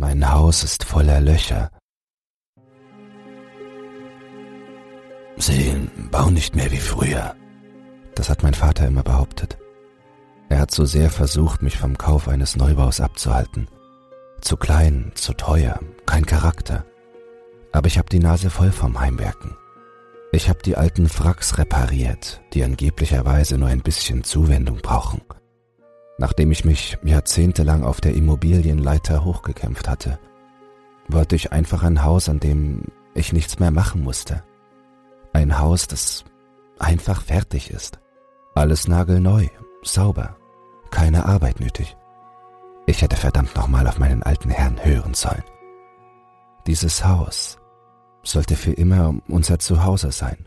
Mein Haus ist voller Löcher. Sie bauen nicht mehr wie früher. Das hat mein Vater immer behauptet. Er hat so sehr versucht, mich vom Kauf eines Neubaus abzuhalten. Zu klein, zu teuer, kein Charakter. Aber ich habe die Nase voll vom Heimwerken. Ich habe die alten Wracks repariert, die angeblicherweise nur ein bisschen Zuwendung brauchen. Nachdem ich mich jahrzehntelang auf der Immobilienleiter hochgekämpft hatte, wollte ich einfach ein Haus, an dem ich nichts mehr machen musste. Ein Haus, das einfach fertig ist. Alles nagelneu, sauber, keine Arbeit nötig. Ich hätte verdammt nochmal auf meinen alten Herrn hören sollen. Dieses Haus sollte für immer unser Zuhause sein.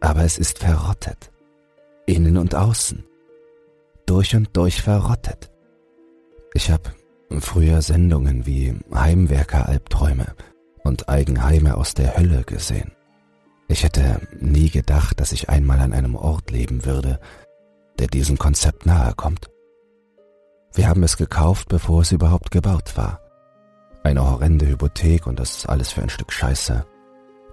Aber es ist verrottet. Innen und außen. Durch und durch verrottet. Ich habe früher Sendungen wie Heimwerker-Albträume und Eigenheime aus der Hölle gesehen. Ich hätte nie gedacht, dass ich einmal an einem Ort leben würde, der diesem Konzept nahe kommt. Wir haben es gekauft, bevor es überhaupt gebaut war. Eine horrende Hypothek und das alles für ein Stück Scheiße.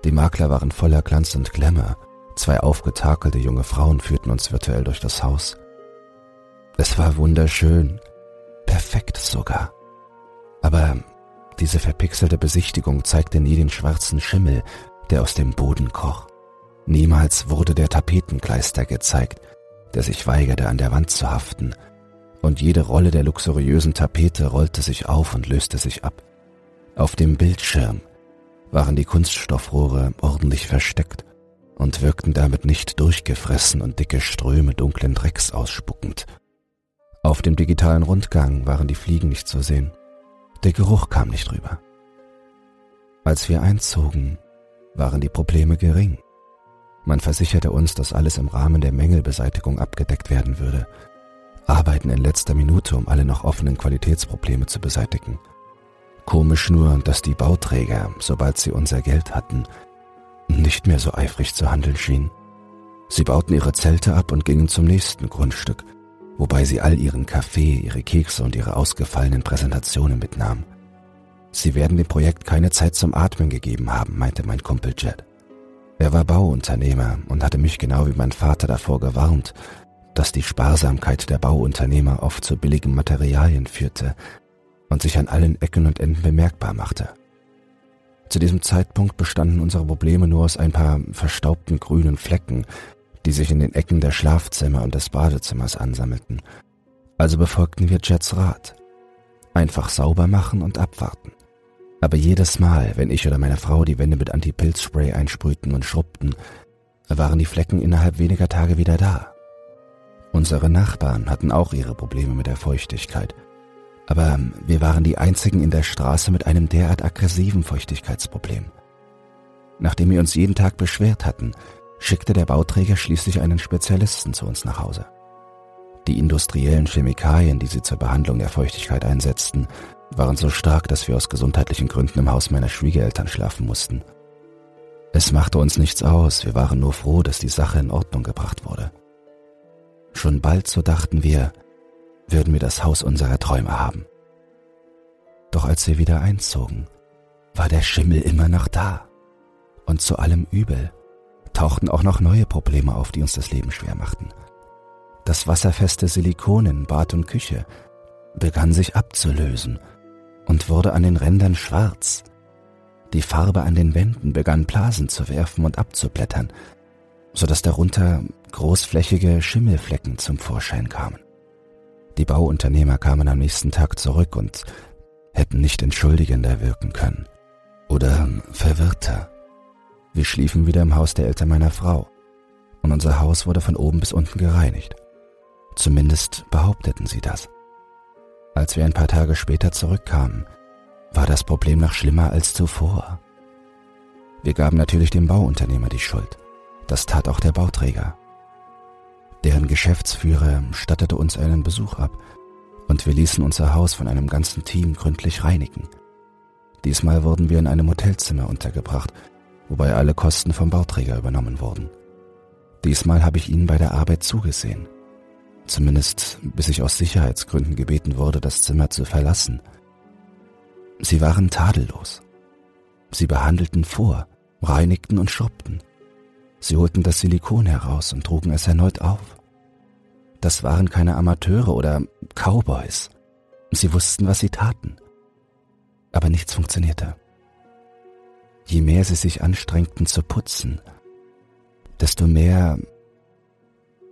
Die Makler waren voller Glanz und Glamour. Zwei aufgetakelte junge Frauen führten uns virtuell durch das Haus. Es war wunderschön, perfekt sogar. Aber diese verpixelte Besichtigung zeigte nie den schwarzen Schimmel, der aus dem Boden kroch. Niemals wurde der Tapetenkleister gezeigt, der sich weigerte an der Wand zu haften, und jede Rolle der luxuriösen Tapete rollte sich auf und löste sich ab. Auf dem Bildschirm waren die Kunststoffrohre ordentlich versteckt und wirkten damit nicht durchgefressen und dicke Ströme dunklen Drecks ausspuckend. Auf dem digitalen Rundgang waren die Fliegen nicht zu sehen. Der Geruch kam nicht rüber. Als wir einzogen, waren die Probleme gering. Man versicherte uns, dass alles im Rahmen der Mängelbeseitigung abgedeckt werden würde. Arbeiten in letzter Minute, um alle noch offenen Qualitätsprobleme zu beseitigen – Komisch nur, dass die Bauträger, sobald sie unser Geld hatten, nicht mehr so eifrig zu handeln schienen. Sie bauten ihre Zelte ab und gingen zum nächsten Grundstück, wobei sie all ihren Kaffee, ihre Kekse und ihre ausgefallenen Präsentationen mitnahmen. Sie werden dem Projekt keine Zeit zum Atmen gegeben haben, meinte mein Kumpel Jed. Er war Bauunternehmer und hatte mich genau wie mein Vater davor gewarnt, dass die Sparsamkeit der Bauunternehmer oft zu billigen Materialien führte, und sich an allen Ecken und Enden bemerkbar machte. Zu diesem Zeitpunkt bestanden unsere Probleme nur aus ein paar verstaubten grünen Flecken, die sich in den Ecken der Schlafzimmer und des Badezimmers ansammelten. Also befolgten wir Jets Rat. Einfach sauber machen und abwarten. Aber jedes Mal, wenn ich oder meine Frau die Wände mit Antipilzspray einsprühten und schrubbten, waren die Flecken innerhalb weniger Tage wieder da. Unsere Nachbarn hatten auch ihre Probleme mit der Feuchtigkeit aber wir waren die einzigen in der Straße mit einem derart aggressiven Feuchtigkeitsproblem. Nachdem wir uns jeden Tag beschwert hatten, schickte der Bauträger schließlich einen Spezialisten zu uns nach Hause. Die industriellen Chemikalien, die sie zur Behandlung der Feuchtigkeit einsetzten, waren so stark, dass wir aus gesundheitlichen Gründen im Haus meiner Schwiegereltern schlafen mussten. Es machte uns nichts aus, wir waren nur froh, dass die Sache in Ordnung gebracht wurde. Schon bald, so dachten wir, würden wir das Haus unserer Träume haben. Doch als wir wieder einzogen, war der Schimmel immer noch da. Und zu allem Übel tauchten auch noch neue Probleme auf, die uns das Leben schwer machten. Das wasserfeste Silikon in Bad und Küche begann sich abzulösen und wurde an den Rändern schwarz. Die Farbe an den Wänden begann Blasen zu werfen und abzublättern, so dass darunter großflächige Schimmelflecken zum Vorschein kamen. Die Bauunternehmer kamen am nächsten Tag zurück und hätten nicht entschuldigender wirken können. Oder verwirrter. Wir schliefen wieder im Haus der Eltern meiner Frau und unser Haus wurde von oben bis unten gereinigt. Zumindest behaupteten sie das. Als wir ein paar Tage später zurückkamen, war das Problem noch schlimmer als zuvor. Wir gaben natürlich dem Bauunternehmer die Schuld. Das tat auch der Bauträger. Deren Geschäftsführer stattete uns einen Besuch ab und wir ließen unser Haus von einem ganzen Team gründlich reinigen. Diesmal wurden wir in einem Hotelzimmer untergebracht, wobei alle Kosten vom Bauträger übernommen wurden. Diesmal habe ich ihnen bei der Arbeit zugesehen. Zumindest bis ich aus Sicherheitsgründen gebeten wurde, das Zimmer zu verlassen. Sie waren tadellos. Sie behandelten vor, reinigten und schrubbten. Sie holten das Silikon heraus und trugen es erneut auf. Das waren keine Amateure oder Cowboys. Sie wussten, was sie taten. Aber nichts funktionierte. Je mehr sie sich anstrengten zu putzen, desto mehr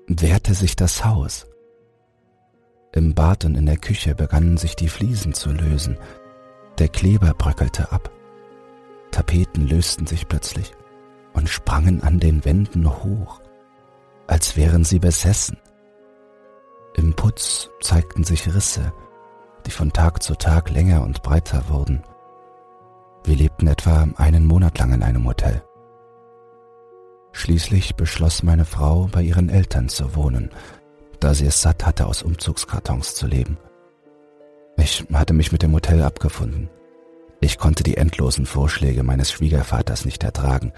wehrte sich das Haus. Im Bad und in der Küche begannen sich die Fliesen zu lösen. Der Kleber bröckelte ab. Tapeten lösten sich plötzlich und sprangen an den Wänden hoch, als wären sie besessen. Im Putz zeigten sich Risse, die von Tag zu Tag länger und breiter wurden. Wir lebten etwa einen Monat lang in einem Hotel. Schließlich beschloss meine Frau, bei ihren Eltern zu wohnen, da sie es satt hatte, aus Umzugskartons zu leben. Ich hatte mich mit dem Hotel abgefunden. Ich konnte die endlosen Vorschläge meines Schwiegervaters nicht ertragen,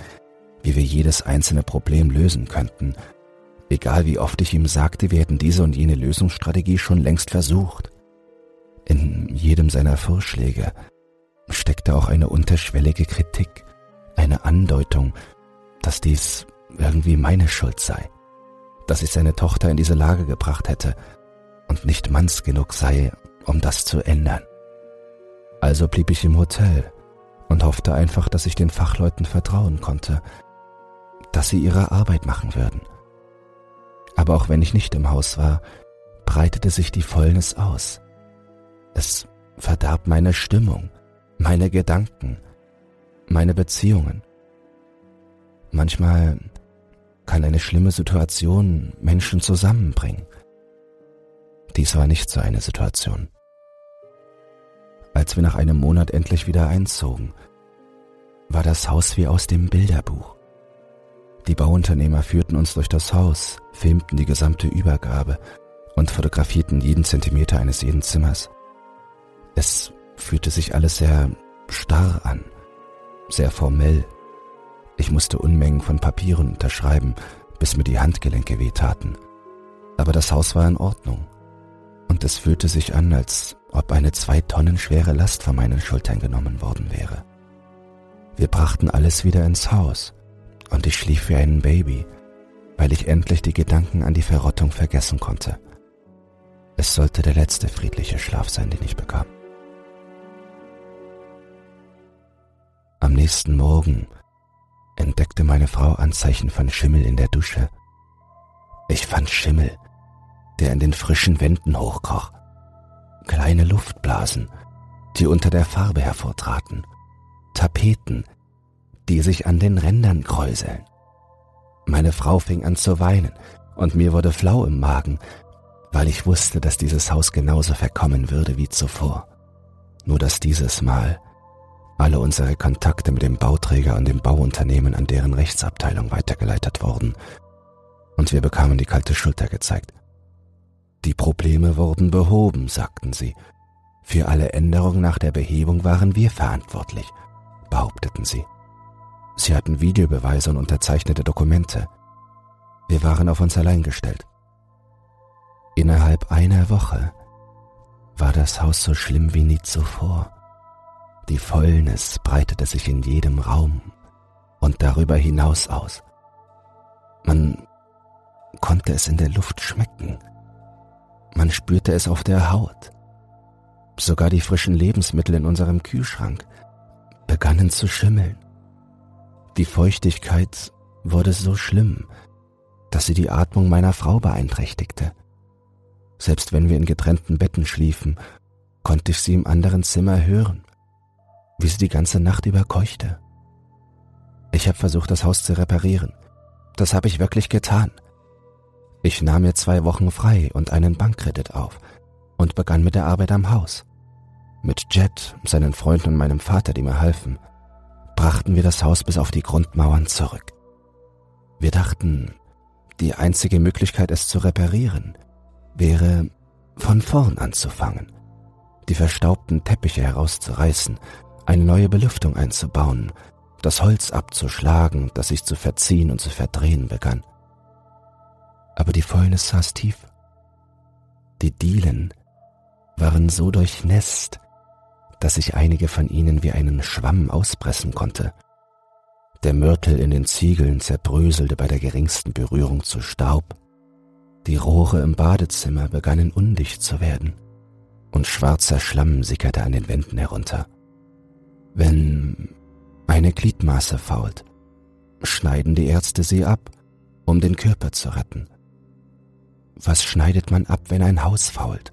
wie wir jedes einzelne Problem lösen könnten, egal wie oft ich ihm sagte, wir hätten diese und jene Lösungsstrategie schon längst versucht. In jedem seiner Vorschläge steckte auch eine unterschwellige Kritik, eine Andeutung, dass dies irgendwie meine Schuld sei dass ich seine Tochter in diese Lage gebracht hätte und nicht manns genug sei, um das zu ändern. Also blieb ich im Hotel und hoffte einfach, dass ich den Fachleuten vertrauen konnte, dass sie ihre Arbeit machen würden. Aber auch wenn ich nicht im Haus war, breitete sich die Fäulnis aus. Es verdarb meine Stimmung, meine Gedanken, meine Beziehungen. Manchmal kann eine schlimme Situation Menschen zusammenbringen. Dies war nicht so eine Situation. Als wir nach einem Monat endlich wieder einzogen, war das Haus wie aus dem Bilderbuch. Die Bauunternehmer führten uns durch das Haus, filmten die gesamte Übergabe und fotografierten jeden Zentimeter eines jeden Zimmers. Es fühlte sich alles sehr starr an, sehr formell, ich musste Unmengen von Papieren unterschreiben, bis mir die Handgelenke wehtaten. Aber das Haus war in Ordnung. Und es fühlte sich an, als ob eine zwei Tonnen schwere Last von meinen Schultern genommen worden wäre. Wir brachten alles wieder ins Haus und ich schlief wie ein Baby, weil ich endlich die Gedanken an die Verrottung vergessen konnte. Es sollte der letzte friedliche Schlaf sein, den ich bekam. Am nächsten Morgen entdeckte meine Frau Anzeichen von Schimmel in der Dusche. Ich fand Schimmel, der in den frischen Wänden hochkroch. Kleine Luftblasen, die unter der Farbe hervortraten. Tapeten, die sich an den Rändern kräuseln. Meine Frau fing an zu weinen und mir wurde flau im Magen, weil ich wusste, dass dieses Haus genauso verkommen würde wie zuvor. Nur dass dieses Mal alle unsere Kontakte mit dem Bauträger und dem Bauunternehmen an deren Rechtsabteilung weitergeleitet wurden, und wir bekamen die kalte Schulter gezeigt. Die Probleme wurden behoben, sagten sie. Für alle Änderungen nach der Behebung waren wir verantwortlich, behaupteten sie. Sie hatten Videobeweise und unterzeichnete Dokumente. Wir waren auf uns allein gestellt. Innerhalb einer Woche war das Haus so schlimm wie nie zuvor. Die Fäulnis breitete sich in jedem Raum und darüber hinaus aus. Man konnte es in der Luft schmecken. Man spürte es auf der Haut. Sogar die frischen Lebensmittel in unserem Kühlschrank begannen zu schimmeln. Die Feuchtigkeit wurde so schlimm, dass sie die Atmung meiner Frau beeinträchtigte. Selbst wenn wir in getrennten Betten schliefen, konnte ich sie im anderen Zimmer hören wie sie die ganze Nacht über keuchte. Ich habe versucht, das Haus zu reparieren. Das habe ich wirklich getan. Ich nahm mir zwei Wochen frei und einen Bankkredit auf und begann mit der Arbeit am Haus. Mit Jet, seinen Freunden und meinem Vater, die mir halfen, brachten wir das Haus bis auf die Grundmauern zurück. Wir dachten, die einzige Möglichkeit, es zu reparieren, wäre, von vorn anzufangen, die verstaubten Teppiche herauszureißen eine neue Belüftung einzubauen, das Holz abzuschlagen, das sich zu verziehen und zu verdrehen begann. Aber die Fäulnis saß tief. Die Dielen waren so durchnässt, dass ich einige von ihnen wie einen Schwamm auspressen konnte. Der Mörtel in den Ziegeln zerbröselte bei der geringsten Berührung zu Staub. Die Rohre im Badezimmer begannen undicht zu werden und schwarzer Schlamm sickerte an den Wänden herunter. Wenn eine Gliedmaße fault, schneiden die Ärzte sie ab, um den Körper zu retten. Was schneidet man ab, wenn ein Haus fault?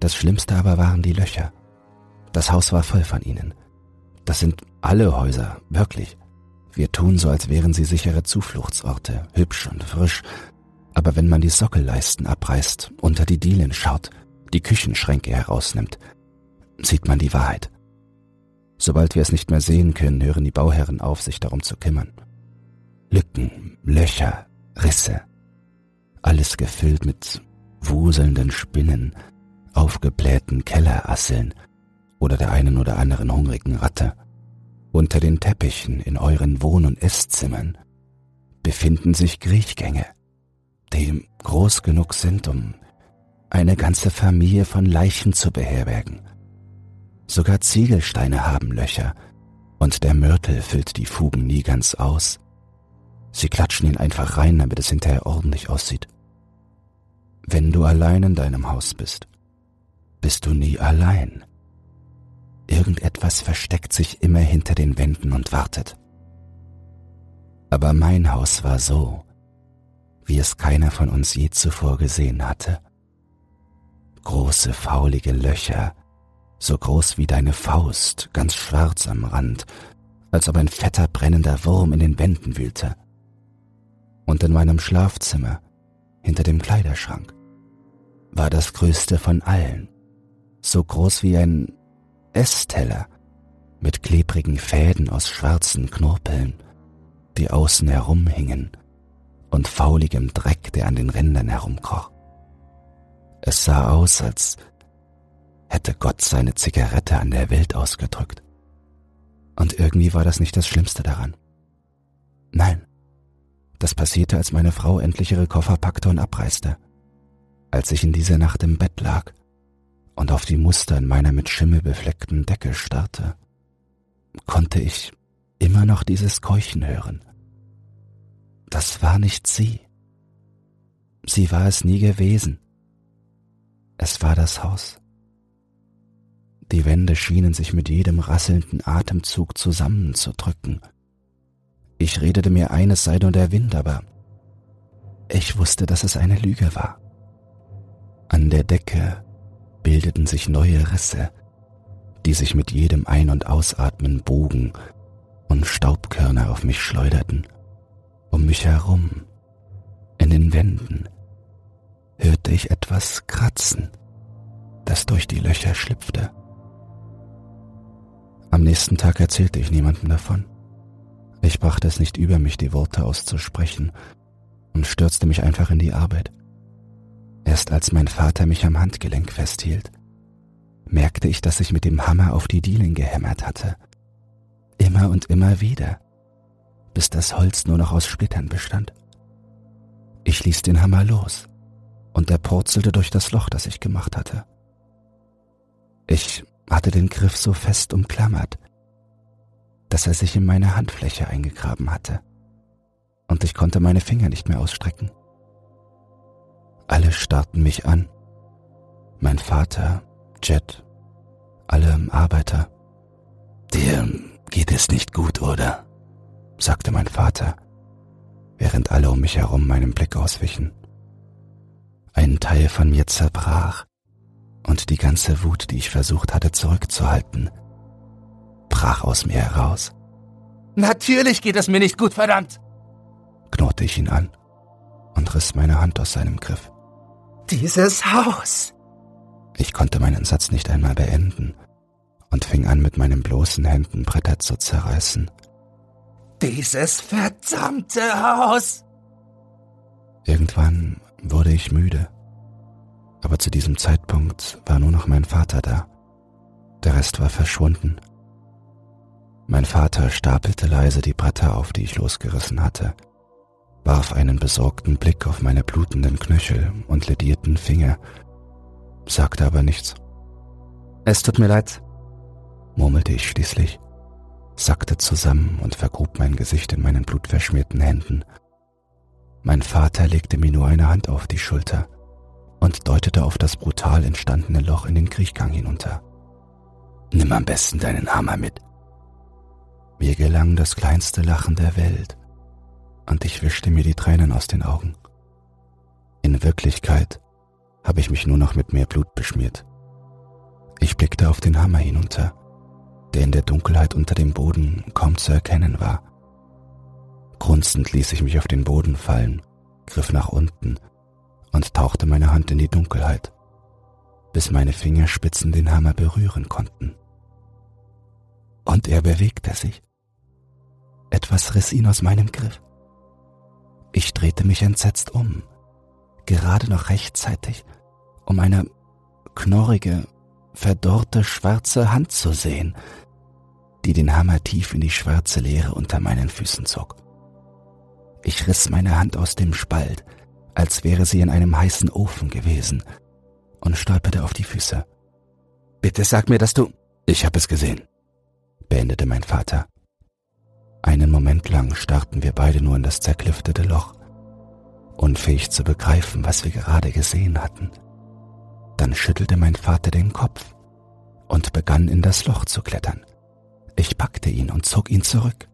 Das Schlimmste aber waren die Löcher. Das Haus war voll von ihnen. Das sind alle Häuser, wirklich. Wir tun so, als wären sie sichere Zufluchtsorte, hübsch und frisch. Aber wenn man die Sockelleisten abreißt, unter die Dielen schaut, die Küchenschränke herausnimmt, sieht man die Wahrheit. Sobald wir es nicht mehr sehen können, hören die Bauherren auf, sich darum zu kümmern. Lücken, Löcher, Risse. Alles gefüllt mit wuselnden Spinnen, aufgeblähten Kellerasseln oder der einen oder anderen hungrigen Ratte. Unter den Teppichen in euren Wohn- und Esszimmern befinden sich Kriechgänge, die groß genug sind, um eine ganze Familie von Leichen zu beherbergen. Sogar Ziegelsteine haben Löcher, und der Mörtel füllt die Fugen nie ganz aus. Sie klatschen ihn einfach rein, damit es hinterher ordentlich aussieht. Wenn du allein in deinem Haus bist, bist du nie allein. Irgendetwas versteckt sich immer hinter den Wänden und wartet. Aber mein Haus war so, wie es keiner von uns je zuvor gesehen hatte. Große faulige Löcher, so groß wie deine Faust, ganz schwarz am Rand, als ob ein fetter brennender Wurm in den Wänden wühlte. Und in meinem Schlafzimmer, hinter dem Kleiderschrank, war das größte von allen, so groß wie ein Essteller mit klebrigen Fäden aus schwarzen Knorpeln, die außen herumhingen, und fauligem Dreck, der an den Rändern herumkroch. Es sah aus, als hätte Gott seine Zigarette an der Welt ausgedrückt. Und irgendwie war das nicht das Schlimmste daran. Nein, das passierte, als meine Frau endlich ihre Koffer packte und abreiste. Als ich in dieser Nacht im Bett lag und auf die Muster in meiner mit Schimmel befleckten Decke starrte, konnte ich immer noch dieses Keuchen hören. Das war nicht sie. Sie war es nie gewesen. Es war das Haus. Die Wände schienen sich mit jedem rasselnden Atemzug zusammenzudrücken. Ich redete mir ein, es sei nur der Wind, aber ich wusste, dass es eine Lüge war. An der Decke bildeten sich neue Risse, die sich mit jedem Ein- und Ausatmen bogen und Staubkörner auf mich schleuderten. Um mich herum, in den Wänden, hörte ich etwas kratzen, das durch die Löcher schlüpfte. Am nächsten Tag erzählte ich niemandem davon. Ich brachte es nicht über mich, die Worte auszusprechen, und stürzte mich einfach in die Arbeit. Erst als mein Vater mich am Handgelenk festhielt, merkte ich, dass ich mit dem Hammer auf die Dielen gehämmert hatte. Immer und immer wieder, bis das Holz nur noch aus Splittern bestand. Ich ließ den Hammer los, und er purzelte durch das Loch, das ich gemacht hatte. Ich hatte den Griff so fest umklammert, dass er sich in meine Handfläche eingegraben hatte, und ich konnte meine Finger nicht mehr ausstrecken. Alle starrten mich an. Mein Vater, Jet, alle Arbeiter. Dir geht es nicht gut, oder? sagte mein Vater, während alle um mich herum meinem Blick auswichen. Ein Teil von mir zerbrach, und die ganze Wut, die ich versucht hatte zurückzuhalten, brach aus mir heraus. Natürlich geht es mir nicht gut, verdammt! knurrte ich ihn an und riss meine Hand aus seinem Griff. Dieses Haus! Ich konnte meinen Satz nicht einmal beenden und fing an, mit meinen bloßen Händen Bretter zu zerreißen. Dieses verdammte Haus! Irgendwann wurde ich müde aber zu diesem Zeitpunkt war nur noch mein Vater da. Der Rest war verschwunden. Mein Vater stapelte leise die Bretter auf, die ich losgerissen hatte, warf einen besorgten Blick auf meine blutenden Knöchel und ledierten Finger, sagte aber nichts. Es tut mir leid, murmelte ich schließlich, sackte zusammen und vergrub mein Gesicht in meinen blutverschmierten Händen. Mein Vater legte mir nur eine Hand auf die Schulter und deutete auf das brutal entstandene Loch in den Kriechgang hinunter. Nimm am besten deinen Hammer mit. Mir gelang das kleinste Lachen der Welt, und ich wischte mir die Tränen aus den Augen. In Wirklichkeit habe ich mich nur noch mit mehr Blut beschmiert. Ich blickte auf den Hammer hinunter, der in der Dunkelheit unter dem Boden kaum zu erkennen war. Grunzend ließ ich mich auf den Boden fallen, griff nach unten und tauchte meine Hand in die Dunkelheit, bis meine Fingerspitzen den Hammer berühren konnten. Und er bewegte sich. Etwas riss ihn aus meinem Griff. Ich drehte mich entsetzt um, gerade noch rechtzeitig, um eine knorrige, verdorrte schwarze Hand zu sehen, die den Hammer tief in die schwarze Leere unter meinen Füßen zog. Ich riss meine Hand aus dem Spalt, als wäre sie in einem heißen Ofen gewesen, und stolperte auf die Füße. Bitte sag mir, dass du... Ich hab es gesehen, beendete mein Vater. Einen Moment lang starrten wir beide nur in das zerklüftete Loch, unfähig zu begreifen, was wir gerade gesehen hatten. Dann schüttelte mein Vater den Kopf und begann in das Loch zu klettern. Ich packte ihn und zog ihn zurück.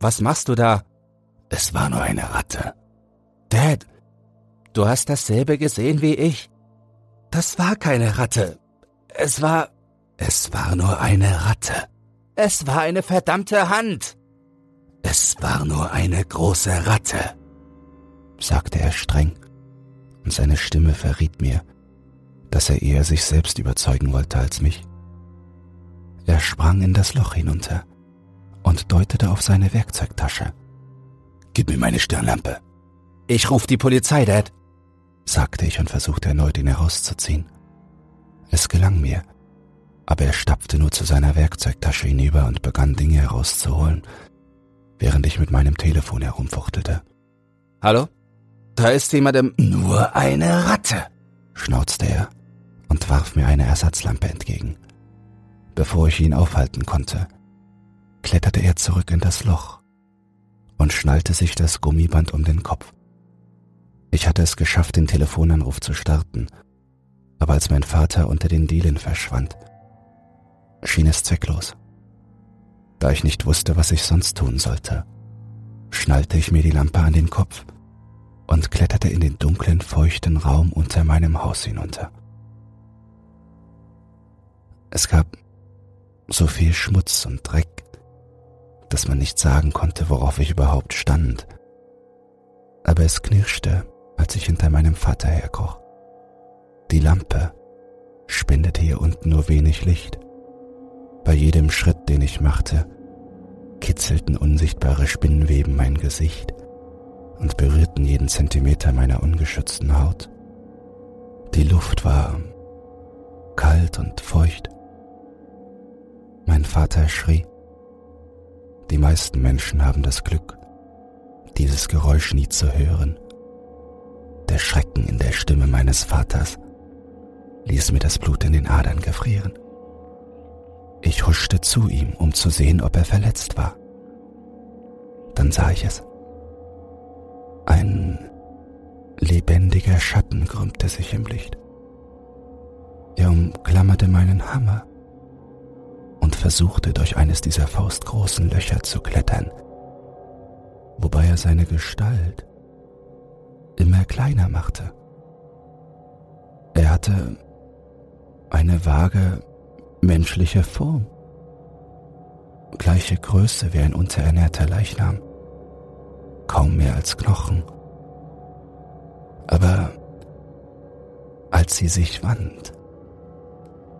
Was machst du da? Es war nur eine Ratte. Dad, du hast dasselbe gesehen wie ich. Das war keine Ratte. Es war. Es war nur eine Ratte. Es war eine verdammte Hand. Es war nur eine große Ratte, sagte er streng, und seine Stimme verriet mir, dass er eher sich selbst überzeugen wollte als mich. Er sprang in das Loch hinunter und deutete auf seine Werkzeugtasche. Gib mir meine Stirnlampe. Ich ruf die Polizei, Dad, sagte ich und versuchte erneut, ihn herauszuziehen. Es gelang mir, aber er stapfte nur zu seiner Werkzeugtasche hinüber und begann Dinge herauszuholen, während ich mit meinem Telefon herumfuchtelte. Hallo? Da ist jemand im... Nur eine Ratte, schnauzte er und warf mir eine Ersatzlampe entgegen. Bevor ich ihn aufhalten konnte, kletterte er zurück in das Loch und schnallte sich das Gummiband um den Kopf. Ich hatte es geschafft, den Telefonanruf zu starten, aber als mein Vater unter den Dielen verschwand, schien es zwecklos. Da ich nicht wusste, was ich sonst tun sollte, schnallte ich mir die Lampe an den Kopf und kletterte in den dunklen, feuchten Raum unter meinem Haus hinunter. Es gab so viel Schmutz und Dreck, dass man nicht sagen konnte, worauf ich überhaupt stand. Aber es knirschte, als ich hinter meinem Vater herkroch. Die Lampe spendete hier unten nur wenig Licht. Bei jedem Schritt, den ich machte, kitzelten unsichtbare Spinnweben mein Gesicht und berührten jeden Zentimeter meiner ungeschützten Haut. Die Luft war kalt und feucht. Mein Vater schrie. Die meisten Menschen haben das Glück, dieses Geräusch nie zu hören. Der Schrecken in der Stimme meines Vaters ließ mir das Blut in den Adern gefrieren. Ich huschte zu ihm, um zu sehen, ob er verletzt war. Dann sah ich es. Ein lebendiger Schatten krümmte sich im Licht. Er umklammerte meinen Hammer und versuchte durch eines dieser faustgroßen Löcher zu klettern, wobei er seine Gestalt immer kleiner machte. Er hatte eine vage menschliche Form, gleiche Größe wie ein unterernährter Leichnam, kaum mehr als Knochen. Aber als sie sich wand,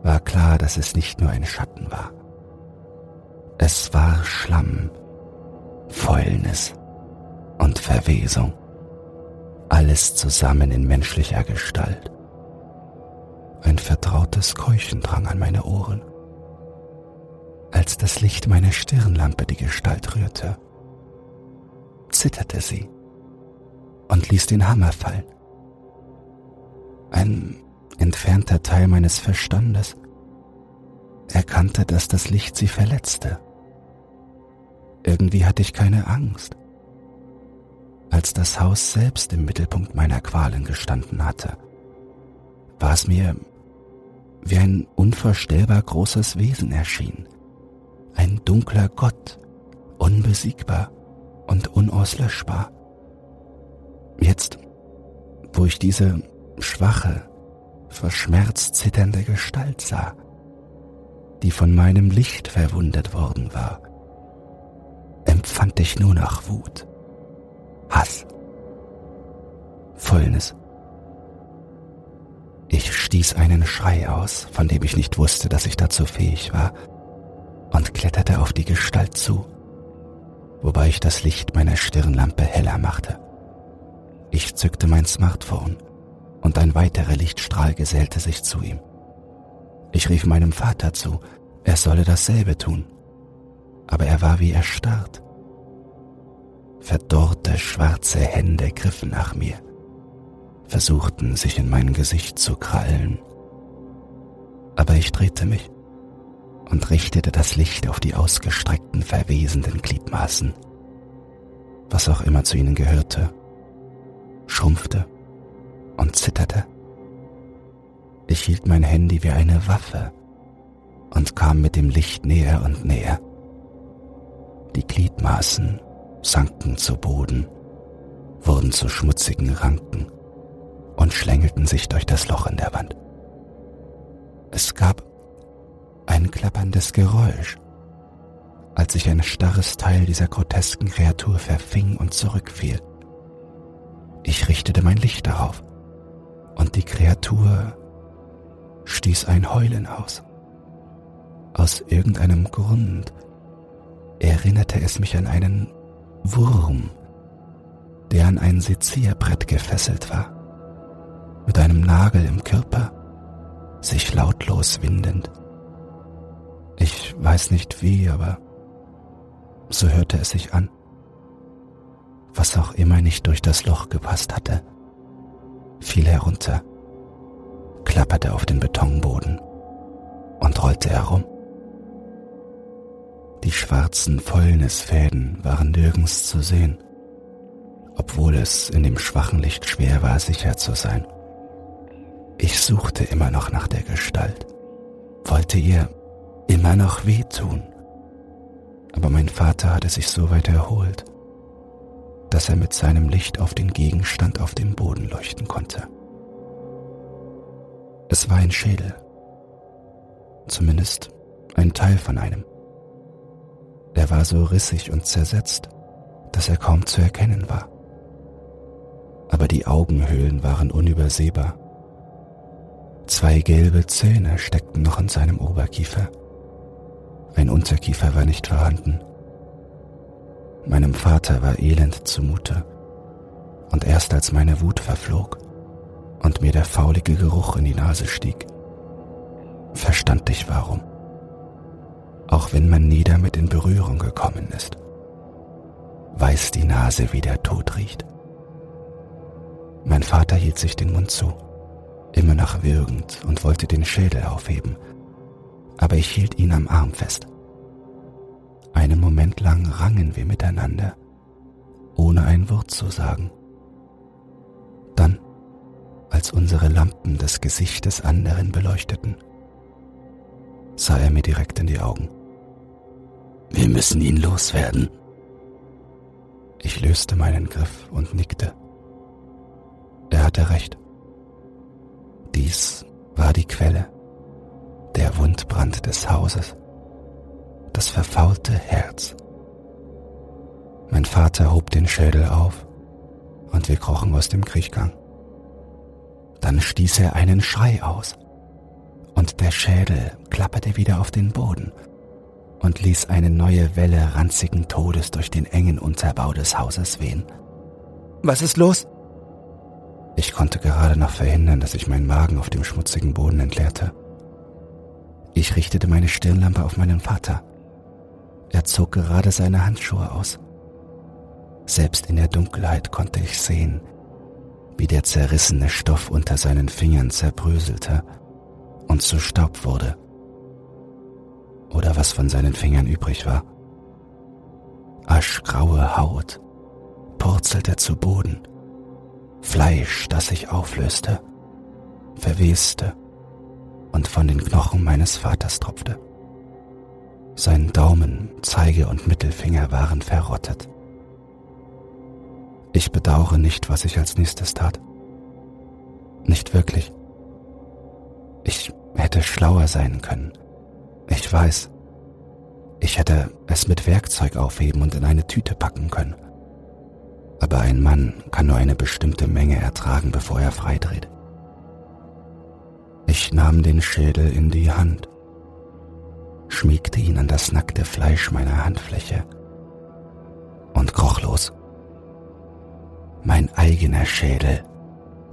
war klar, dass es nicht nur ein Schatten war. Es war Schlamm, Fäulnis und Verwesung, alles zusammen in menschlicher Gestalt. Ein vertrautes Keuchen drang an meine Ohren, als das Licht meiner Stirnlampe die Gestalt rührte. Zitterte sie und ließ den Hammer fallen. Ein entfernter Teil meines Verstandes erkannte, dass das Licht sie verletzte. Irgendwie hatte ich keine Angst. Als das Haus selbst im Mittelpunkt meiner Qualen gestanden hatte, war es mir wie ein unvorstellbar großes Wesen erschien. Ein dunkler Gott, unbesiegbar und unauslöschbar. Jetzt, wo ich diese schwache, verschmerzt zitternde Gestalt sah, die von meinem Licht verwundet worden war, empfand ich nur noch Wut, Hass, Fäulnis. Ich stieß einen Schrei aus, von dem ich nicht wusste, dass ich dazu fähig war, und kletterte auf die Gestalt zu, wobei ich das Licht meiner Stirnlampe heller machte. Ich zückte mein Smartphone und ein weiterer Lichtstrahl gesellte sich zu ihm. Ich rief meinem Vater zu, er solle dasselbe tun, aber er war wie erstarrt. Verdorrte schwarze Hände griffen nach mir, versuchten sich in mein Gesicht zu krallen. Aber ich drehte mich und richtete das Licht auf die ausgestreckten, verwesenden Gliedmaßen. Was auch immer zu ihnen gehörte, schrumpfte und zitterte. Ich hielt mein Handy wie eine Waffe und kam mit dem Licht näher und näher. Die Gliedmaßen sanken zu Boden, wurden zu schmutzigen Ranken und schlängelten sich durch das Loch in der Wand. Es gab ein klapperndes Geräusch, als sich ein starres Teil dieser grotesken Kreatur verfing und zurückfiel. Ich richtete mein Licht darauf, und die Kreatur stieß ein Heulen aus. Aus irgendeinem Grund erinnerte es mich an einen Wurm, der an ein Sezierbrett gefesselt war, mit einem Nagel im Körper, sich lautlos windend. Ich weiß nicht wie, aber so hörte es sich an. Was auch immer nicht durch das Loch gepasst hatte, fiel herunter, klapperte auf den Betonboden und rollte herum. Die schwarzen Fäulnisfäden waren nirgends zu sehen, obwohl es in dem schwachen Licht schwer war, sicher zu sein. Ich suchte immer noch nach der Gestalt, wollte ihr immer noch wehtun, aber mein Vater hatte sich so weit erholt, dass er mit seinem Licht auf den Gegenstand auf dem Boden leuchten konnte. Es war ein Schädel, zumindest ein Teil von einem. Er war so rissig und zersetzt, dass er kaum zu erkennen war. Aber die Augenhöhlen waren unübersehbar. Zwei gelbe Zähne steckten noch in seinem Oberkiefer. Ein Unterkiefer war nicht vorhanden. Meinem Vater war elend zumute, und erst als meine Wut verflog und mir der faulige Geruch in die Nase stieg, verstand ich warum auch wenn man nie damit in Berührung gekommen ist. Weiß die Nase, wie der Tod riecht. Mein Vater hielt sich den Mund zu, immer noch würgend und wollte den Schädel aufheben, aber ich hielt ihn am Arm fest. Einen Moment lang rangen wir miteinander, ohne ein Wort zu sagen. Dann, als unsere Lampen das Gesicht des anderen beleuchteten, sah er mir direkt in die Augen. Wir müssen ihn loswerden. Ich löste meinen Griff und nickte. Er hatte recht. Dies war die Quelle, der Wundbrand des Hauses, das verfaulte Herz. Mein Vater hob den Schädel auf und wir krochen aus dem Kriechgang. Dann stieß er einen Schrei aus und der Schädel klapperte wieder auf den Boden und ließ eine neue Welle ranzigen Todes durch den engen Unterbau des Hauses wehen. Was ist los? Ich konnte gerade noch verhindern, dass sich mein Magen auf dem schmutzigen Boden entleerte. Ich richtete meine Stirnlampe auf meinen Vater. Er zog gerade seine Handschuhe aus. Selbst in der Dunkelheit konnte ich sehen, wie der zerrissene Stoff unter seinen Fingern zerbröselte und zu Staub wurde was von seinen Fingern übrig war. Aschgraue Haut purzelte zu Boden, Fleisch, das sich auflöste, verweste und von den Knochen meines Vaters tropfte. Sein Daumen, Zeige und Mittelfinger waren verrottet. Ich bedauere nicht, was ich als nächstes tat. Nicht wirklich. Ich hätte schlauer sein können. Ich weiß. Ich hätte es mit Werkzeug aufheben und in eine Tüte packen können. Aber ein Mann kann nur eine bestimmte Menge ertragen, bevor er freidreht. Ich nahm den Schädel in die Hand, schmiegte ihn an das nackte Fleisch meiner Handfläche und kroch los. Mein eigener Schädel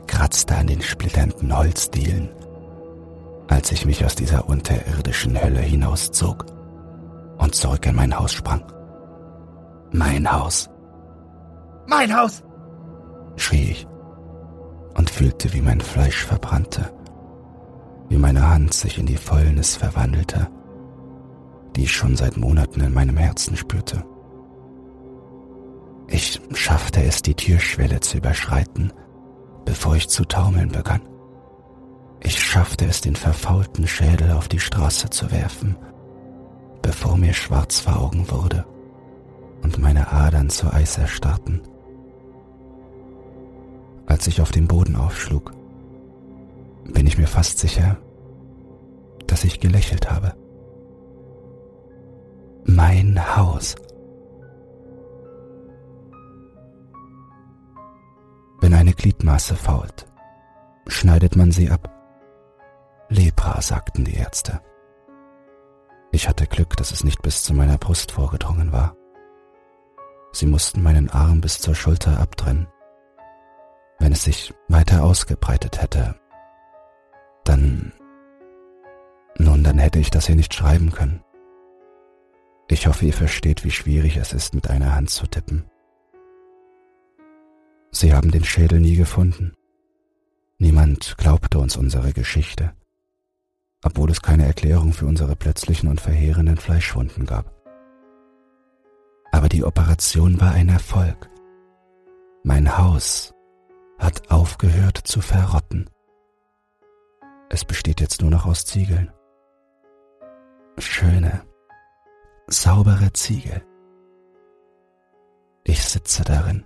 kratzte an den splitternden Holzdielen, als ich mich aus dieser unterirdischen Hölle hinauszog und zurück in mein Haus sprang. Mein Haus. Mein Haus! schrie ich und fühlte, wie mein Fleisch verbrannte, wie meine Hand sich in die Fäulnis verwandelte, die ich schon seit Monaten in meinem Herzen spürte. Ich schaffte es, die Türschwelle zu überschreiten, bevor ich zu taumeln begann. Ich schaffte es, den verfaulten Schädel auf die Straße zu werfen, bevor mir schwarz vor Augen wurde und meine Adern zu Eis erstarrten. Als ich auf den Boden aufschlug, bin ich mir fast sicher, dass ich gelächelt habe. Mein Haus Wenn eine Gliedmaße fault, schneidet man sie ab. Lepra, sagten die Ärzte. Ich hatte Glück, dass es nicht bis zu meiner Brust vorgedrungen war. Sie mussten meinen Arm bis zur Schulter abtrennen. Wenn es sich weiter ausgebreitet hätte, dann... Nun, dann hätte ich das hier nicht schreiben können. Ich hoffe, ihr versteht, wie schwierig es ist, mit einer Hand zu tippen. Sie haben den Schädel nie gefunden. Niemand glaubte uns unsere Geschichte, obwohl es keine Erklärung für unsere plötzlichen und verheerenden Fleischwunden gab. Aber die Operation war ein Erfolg. Mein Haus hat aufgehört zu verrotten. Es besteht jetzt nur noch aus Ziegeln. Schöne, saubere Ziegel. Ich sitze darin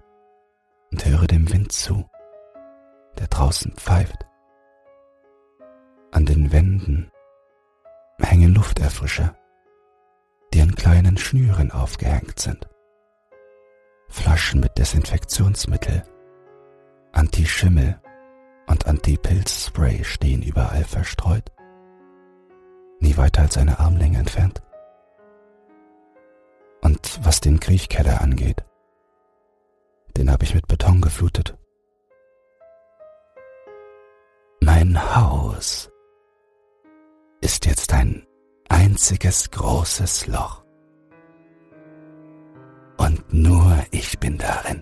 und höre dem Wind zu, der draußen pfeift. An den Wänden hängen Lufterfrischer, die an kleinen Schnüren aufgehängt sind. Flaschen mit Desinfektionsmittel, Anti-Schimmel und Anti-Pilz-Spray stehen überall verstreut, nie weiter als eine Armlänge entfernt. Und was den Kriechkeller angeht, den habe ich mit Beton geflutet. Mein Haus ist jetzt ein einziges großes Loch. Und nur ich bin darin.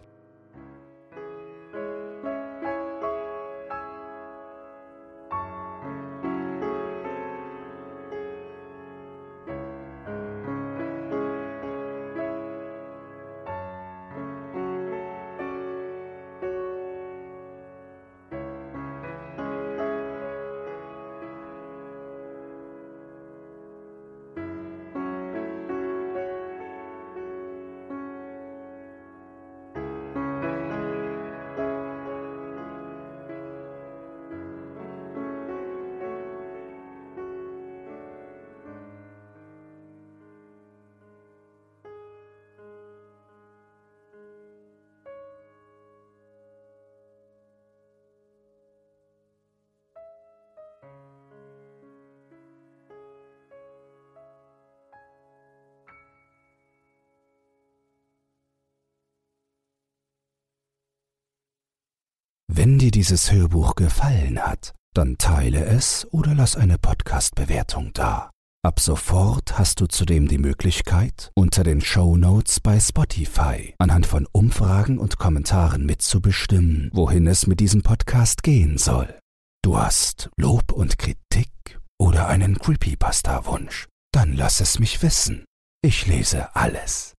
Wenn dir dieses Hörbuch gefallen hat, dann teile es oder lass eine Podcast-Bewertung da. Ab sofort hast du zudem die Möglichkeit, unter den Show Notes bei Spotify anhand von Umfragen und Kommentaren mitzubestimmen, wohin es mit diesem Podcast gehen soll. Du hast Lob und Kritik oder einen Creepypasta-Wunsch Dann lass es mich wissen. Ich lese alles.